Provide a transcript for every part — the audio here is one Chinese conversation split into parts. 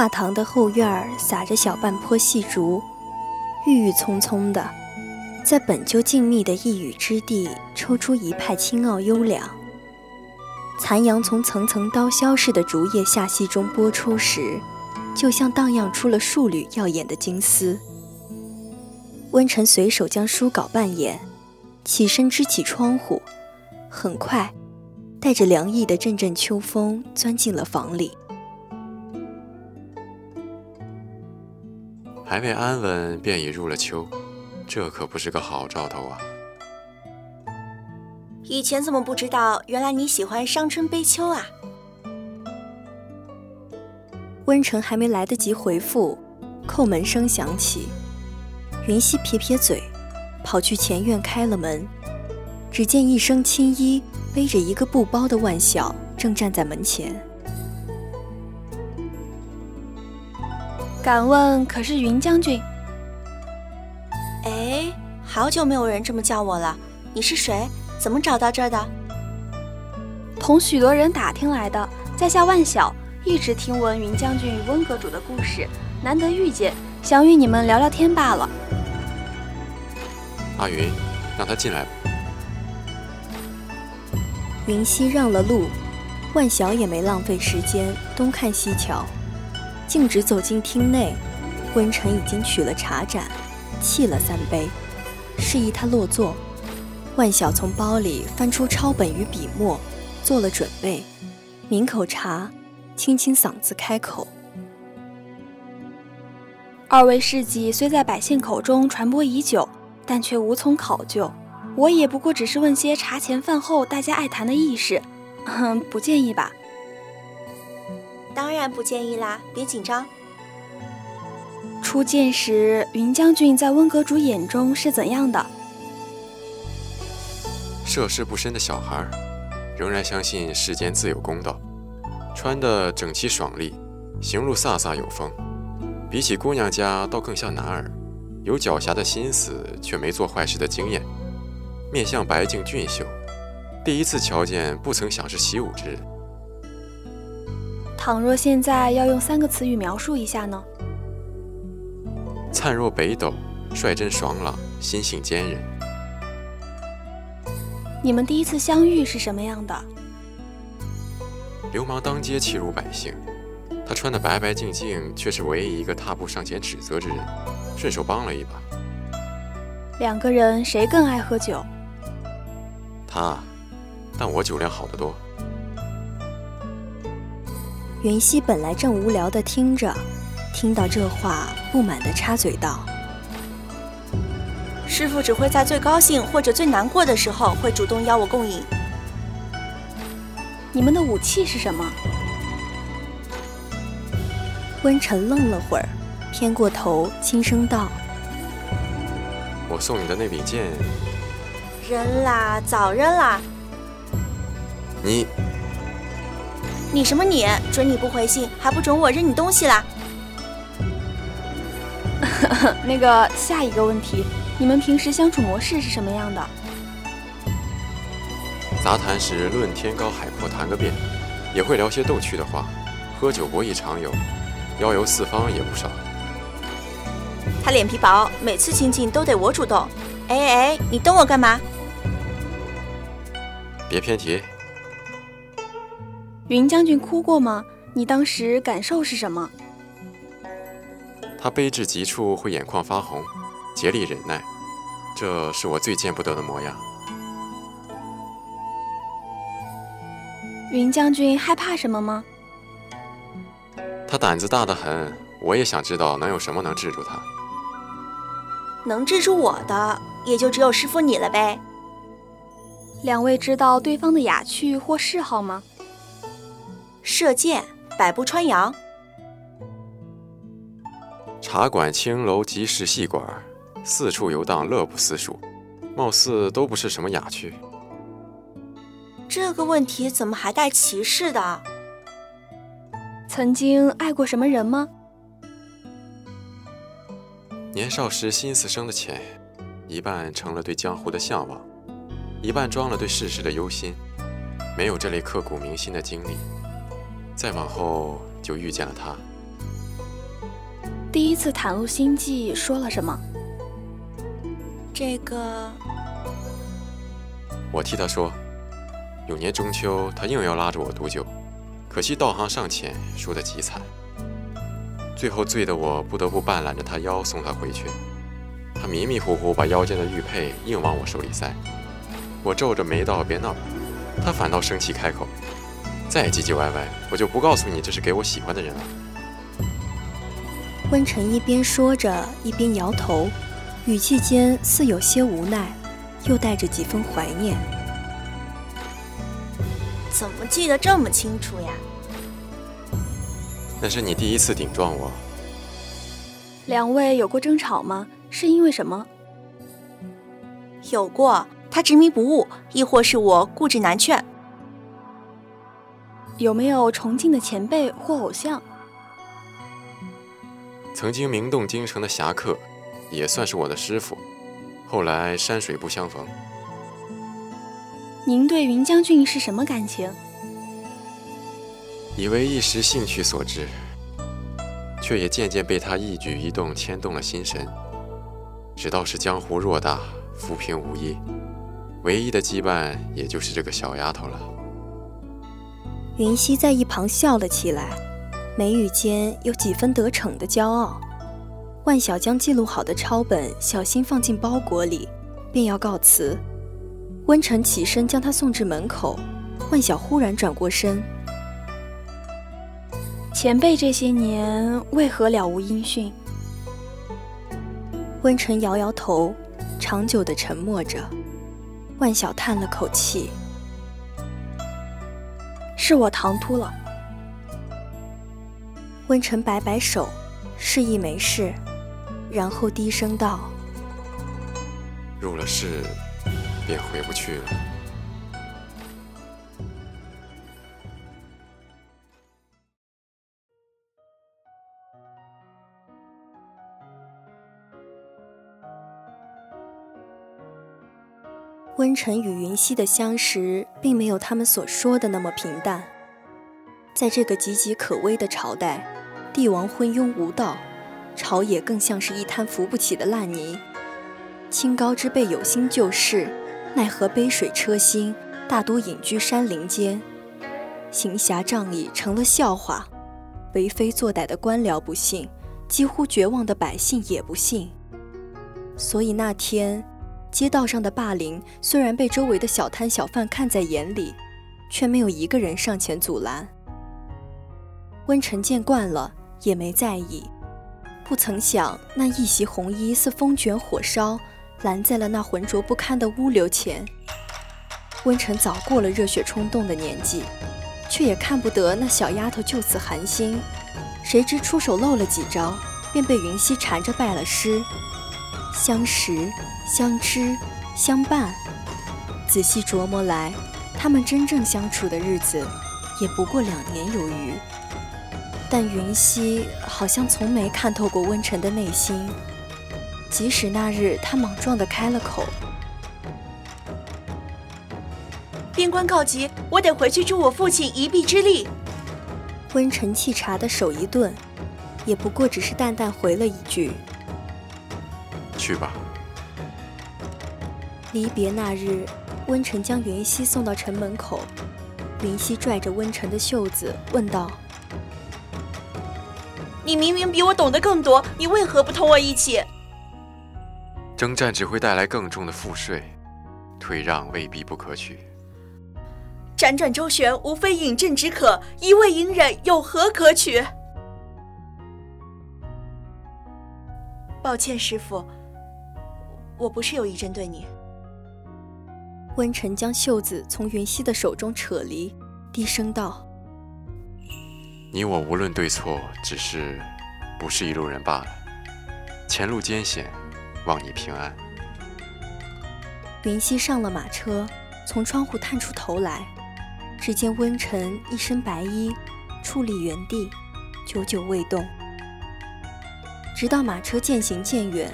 画堂的后院儿撒着小半坡细竹，郁郁葱葱的，在本就静谧的一隅之地，抽出一派清傲优良。残阳从层层刀削似的竹叶下隙中拨出时，就像荡漾出了数缕耀眼的金丝。温晨随手将书稿半掩，起身支起窗户，很快，带着凉意的阵阵秋风钻进了房里。还未安稳，便已入了秋，这可不是个好兆头啊！以前怎么不知道？原来你喜欢伤春悲秋啊！温成还没来得及回复，叩门声响起。云溪撇撇嘴，跑去前院开了门。只见一身青衣、背着一个布包的万晓正站在门前。敢问可是云将军？哎，好久没有人这么叫我了。你是谁？怎么找到这儿的？同许多人打听来的，在下万晓，一直听闻云将军与温阁主的故事，难得遇见，想与你们聊聊天罢了。阿云，让他进来吧。云溪让了路，万晓也没浪费时间东看西瞧。径直走进厅内，温晨已经取了茶盏，沏了三杯，示意他落座。万晓从包里翻出抄本与笔墨，做了准备，抿口茶，清清嗓子开口：“二位事迹虽在百姓口中传播已久，但却无从考究。我也不过只是问些茶前饭后大家爱谈的轶事，哼，不介意吧？”当然不介意啦，别紧张。初见时，云将军在温阁主眼中是怎样的？涉世不深的小孩，仍然相信世间自有公道，穿的整齐爽利，行路飒飒有风。比起姑娘家，倒更像男儿，有狡黠的心思，却没做坏事的经验。面相白净俊秀，第一次瞧见，不曾想是习武之人。倘若现在要用三个词语描述一下呢？灿若北斗，率真爽朗，心性坚韧。你们第一次相遇是什么样的？流氓当街欺辱百姓，他穿得白白净净，却是唯一一个踏步上前指责之人，顺手帮了一把。两个人谁更爱喝酒？他，但我酒量好得多。袁熙本来正无聊的听着，听到这话，不满的插嘴道：“师傅只会在最高兴或者最难过的时候，会主动邀我共饮。你们的武器是什么？”温晨愣了会儿，偏过头轻声道：“我送你的那柄剑，扔啦，早扔啦！你，你什么你？准你不回信，还不准我扔你东西啦？那个下一个问题，你们平时相处模式是什么样的？杂谈时论天高海阔谈个遍，也会聊些逗趣的话，喝酒博弈常有，邀游四方也不少。他脸皮薄，每次亲近都得我主动。哎哎哎，你瞪我干嘛？别偏题。云将军哭过吗？你当时感受是什么？他悲至极处会眼眶发红，竭力忍耐，这是我最见不得的模样。云将军害怕什么吗？他胆子大得很，我也想知道能有什么能制住他。能制住我的，也就只有师傅你了呗。两位知道对方的雅趣或嗜好吗？射箭，百步穿杨。茶馆、青楼、集市、戏馆，四处游荡，乐不思蜀，貌似都不是什么雅趣。这个问题怎么还带歧视的？曾经爱过什么人吗？年少时心思生的浅，一半成了对江湖的向往，一半装了对世事的忧心，没有这类刻骨铭心的经历。再往后就遇见了他。第一次袒露心迹说了什么？这个，我替他说。有年中秋，他硬要拉着我赌酒，可惜道行尚浅，输得极惨。最后醉得我不得不半揽着他腰送他回去。他迷迷糊糊把腰间的玉佩硬往我手里塞，我皱着眉道：“别闹。”他反倒生气开口：“再唧唧歪歪，我就不告诉你这是给我喜欢的人了。”温晨一边说着，一边摇头，语气间似有些无奈，又带着几分怀念。怎么记得这么清楚呀？那是你第一次顶撞我。两位有过争吵吗？是因为什么？有过，他执迷不悟，亦或是我固执难劝。有没有崇敬的前辈或偶像？曾经名动京城的侠客，也算是我的师傅。后来山水不相逢。您对云将军是什么感情？以为一时兴趣所致，却也渐渐被他一举一动牵动了心神。只道是江湖偌大，浮萍无依，唯一的羁绊也就是这个小丫头了。云溪在一旁笑了起来，眉宇间有几分得逞的骄傲。万晓将记录好的抄本小心放进包裹里，便要告辞。温晨起身将他送至门口，万晓忽然转过身：“前辈这些年为何了无音讯？”温晨摇摇头，长久的沉默着。万晓叹了口气：“是我唐突了。”温晨摆摆手，示意没事，然后低声道：“入了世。”便回不去了。温晨与云溪的相识，并没有他们所说的那么平淡。在这个岌岌可危的朝代，帝王昏庸无道，朝野更像是一滩扶不起的烂泥。清高之辈有心救世。奈何杯水车薪，大多隐居山林间，行侠仗义成了笑话，为非作歹的官僚不信，几乎绝望的百姓也不信。所以那天，街道上的霸凌虽然被周围的小摊小贩看在眼里，却没有一个人上前阻拦。温晨见惯了，也没在意，不曾想那一袭红衣似风卷火烧。拦在了那浑浊不堪的污流前。温晨早过了热血冲动的年纪，却也看不得那小丫头就此寒心。谁知出手漏了几招，便被云溪缠着拜了师。相识、相知、相伴。仔细琢磨来，他们真正相处的日子也不过两年有余。但云溪好像从没看透过温晨的内心，即使那日他莽撞地开了口：“边关告急，我得回去助我父亲一臂之力。”温晨沏茶的手一顿，也不过只是淡淡回了一句：“去吧。”离别那日，温晨将云溪送到城门口，云溪拽着温晨的袖子问道。你明明比我懂得更多，你为何不同我一起？征战只会带来更重的赋税，退让未必不可取。辗转周旋，无非饮鸩止渴，一味隐忍有何可取？抱歉，师傅，我不是有意针对你。温晨将袖子从云溪的手中扯离，低声道。你我无论对错，只是不是一路人罢了。前路艰险，望你平安。云溪上了马车，从窗户探出头来，只见温晨一身白衣，矗立原地，久久未动。直到马车渐行渐远，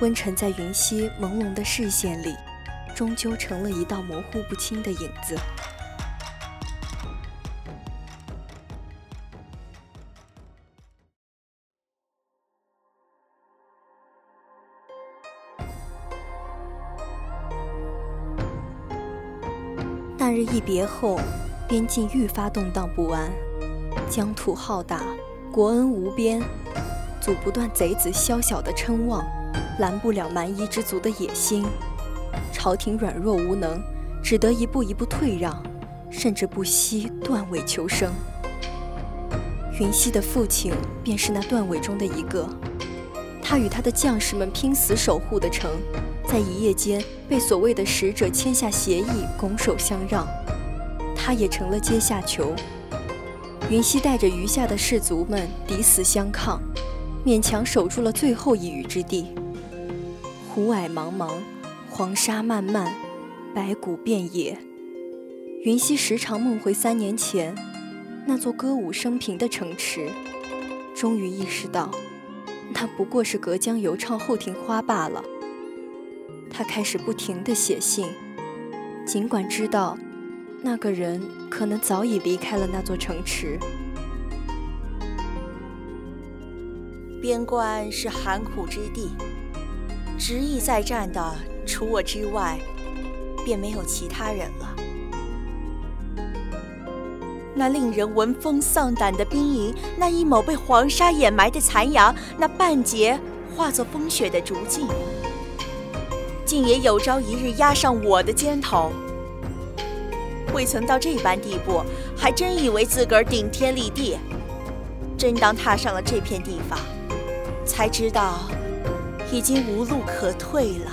温晨在云溪朦胧的视线里，终究成了一道模糊不清的影子。那日一别后，边境愈发动荡不安，疆土浩大，国恩无边，阻不断贼子宵小的称望，拦不了蛮夷之族的野心。朝廷软弱无能，只得一步一步退让，甚至不惜断尾求生。云溪的父亲便是那断尾中的一个，他与他的将士们拼死守护的城。在一夜间被所谓的使者签下协议，拱手相让，他也成了阶下囚。云溪带着余下的士卒们抵死相抗，勉强守住了最后一隅之地。湖霭茫茫，黄沙漫漫，白骨遍野。云溪时常梦回三年前那座歌舞升平的城池，终于意识到，那不过是隔江犹唱后庭花罢了。他开始不停地写信，尽管知道那个人可能早已离开了那座城池。边关是寒苦之地，执意再战的除我之外，便没有其他人了。那令人闻风丧胆的兵营，那一抹被黄沙掩埋的残阳，那半截化作风雪的竹径。竟也有朝一日压上我的肩头，未曾到这般地步，还真以为自个儿顶天立地。真当踏上了这片地方，才知道已经无路可退了。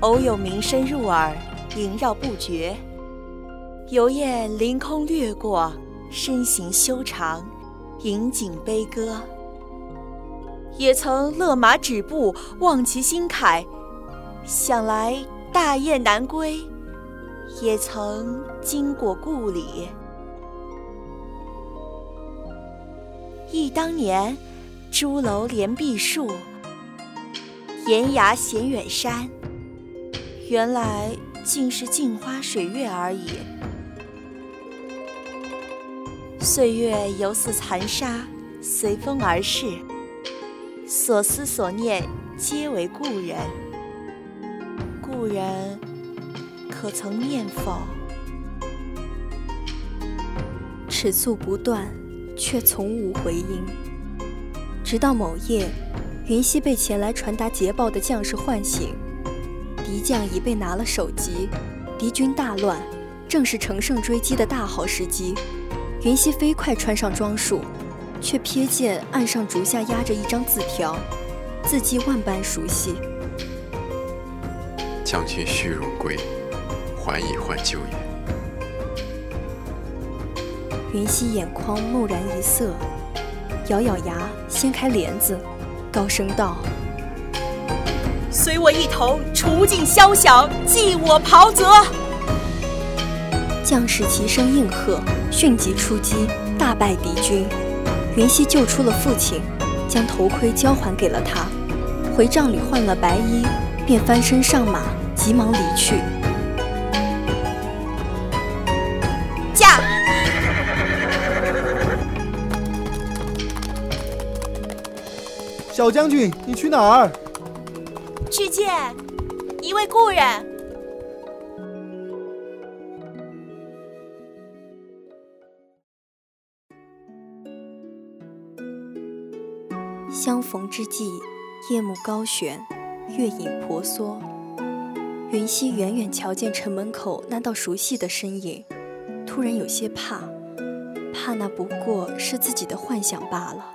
偶有鸣声入耳，萦绕不绝；游雁凌空掠过，身形修长，引颈悲歌。也曾勒马止步，望其心慨，想来大雁难归。也曾经过故里，忆当年，朱楼连碧树，岩崖衔远山。原来竟是镜花水月而已。岁月犹似残沙，随风而逝。所思所念皆为故人，故人可曾念否？尺素不断，却从无回音。直到某夜，云溪被前来传达捷报的将士唤醒，敌将已被拿了首级，敌军大乱，正是乘胜追击的大好时机。云溪飞快穿上装束。却瞥见岸上竹下压着一张字条，字迹万般熟悉。将军虚荣归，还以换旧也。云溪眼眶蓦然一涩，咬咬牙，掀开帘子，高声道：“随我一同除尽宵响，继我袍泽。”将士齐声应和，迅即出击，大败敌军。云溪救出了父亲，将头盔交还给了他，回帐里换了白衣，便翻身上马，急忙离去。小将军，你去哪儿？去见一位故人。相逢之际，夜幕高悬，月影婆娑。云溪远远瞧见城门口那道熟悉的身影，突然有些怕，怕那不过是自己的幻想罢了。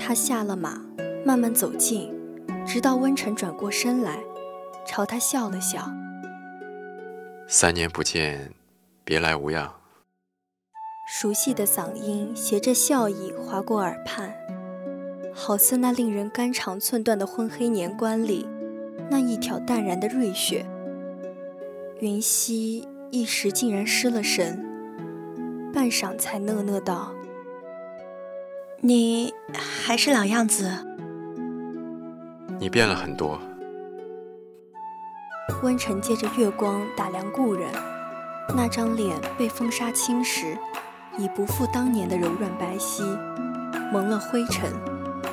他下了马，慢慢走近，直到温晨转过身来，朝他笑了笑：“三年不见，别来无恙。”熟悉的嗓音携着笑意划过耳畔。好似那令人肝肠寸断的昏黑年关里，那一条淡然的瑞雪。云溪一时竟然失了神，半晌才讷讷道：“你还是老样子。”你变了很多。温晨借着月光打量故人，那张脸被风沙侵蚀，已不复当年的柔软白皙，蒙了灰尘。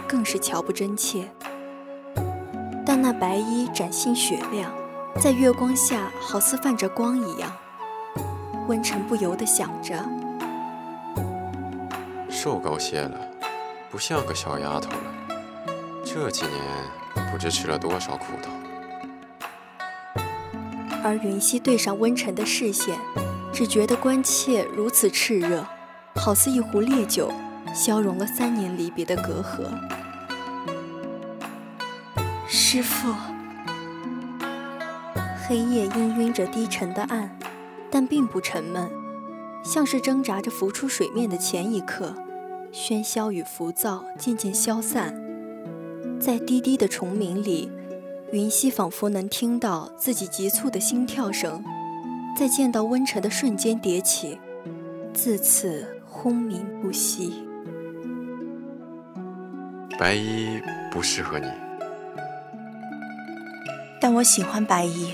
更是瞧不真切，但那白衣崭新雪亮，在月光下好似泛着光一样。温晨不由得想着：瘦高些了，不像个小丫头了。这几年不知吃了多少苦头。而云溪对上温晨的视线，只觉得关切如此炽热，好似一壶烈酒，消融了三年离别的隔阂。师父，黑夜氤氲着低沉的暗，但并不沉闷，像是挣扎着浮出水面的前一刻，喧嚣与浮躁渐渐消散。在低低的虫鸣里，云溪仿佛能听到自己急促的心跳声，在见到温晨的瞬间迭起，自此轰鸣不息。白衣不适合你。但我喜欢白衣。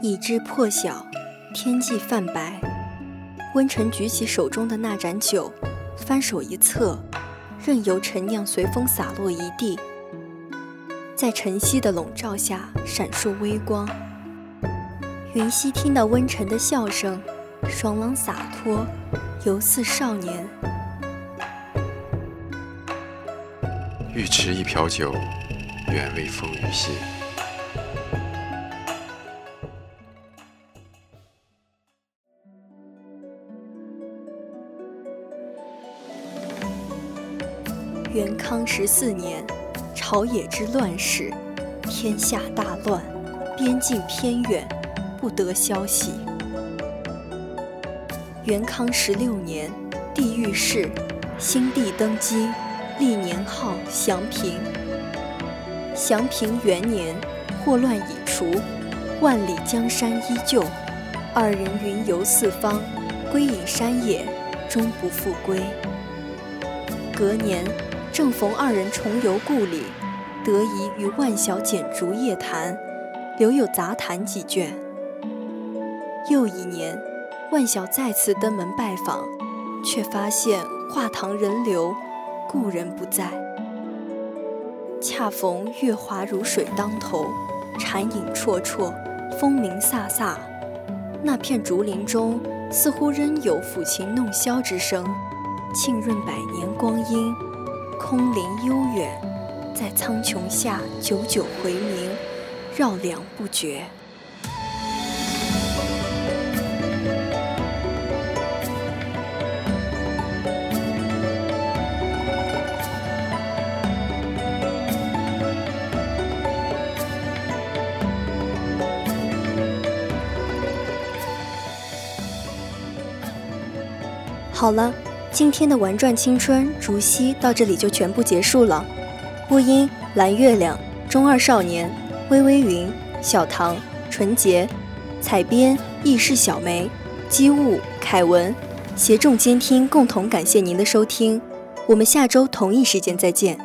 已知破晓，天际泛白。温晨举起手中的那盏酒，翻手一侧，任由陈酿随风洒落一地，在晨曦的笼罩下闪烁微光。云溪听到温晨的笑声，爽朗洒脱，犹似少年。欲持一瓢酒。愿为风雨歇。元康十四年，朝野之乱世，天下大乱，边境偏远，不得消息。元康十六年，帝御史，新帝登基，历年号祥平。祥平元年，祸乱已除，万里江山依旧。二人云游四方，归隐山野，终不复归。隔年，正逢二人重游故里，得以与万晓剪烛夜谈，留有杂谈几卷。又一年，万晓再次登门拜访，却发现画堂人流，故人不在。恰逢月华如水当头，禅影绰绰，风鸣飒飒。那片竹林中，似乎仍有抚琴弄箫之声，浸润百年光阴。空灵悠远，在苍穹下久久回鸣，绕梁不绝。好了，今天的玩转青春竹溪到这里就全部结束了。播音：蓝月亮、中二少年、微微云、小唐、纯洁；采编：意式小梅、机务、凯文；协众监听，共同感谢您的收听。我们下周同一时间再见。